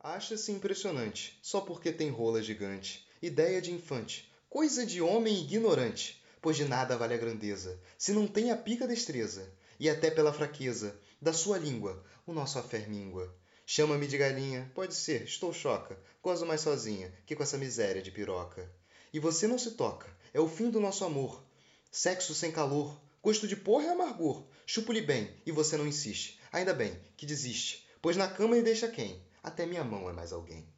Acha-se impressionante, só porque tem rola gigante. Ideia de infante, coisa de homem ignorante, pois de nada vale a grandeza, se não tem a pica destreza, e até pela fraqueza da sua língua o nosso afé mingua. Chama-me de galinha, pode ser, estou choca, gozo mais sozinha que com essa miséria de piroca. E você não se toca, é o fim do nosso amor. Sexo sem calor, gosto de porra e amargor. Chupo-lhe bem, e você não insiste. Ainda bem que desiste, pois na cama ele deixa quem? Até minha mão é mais alguém.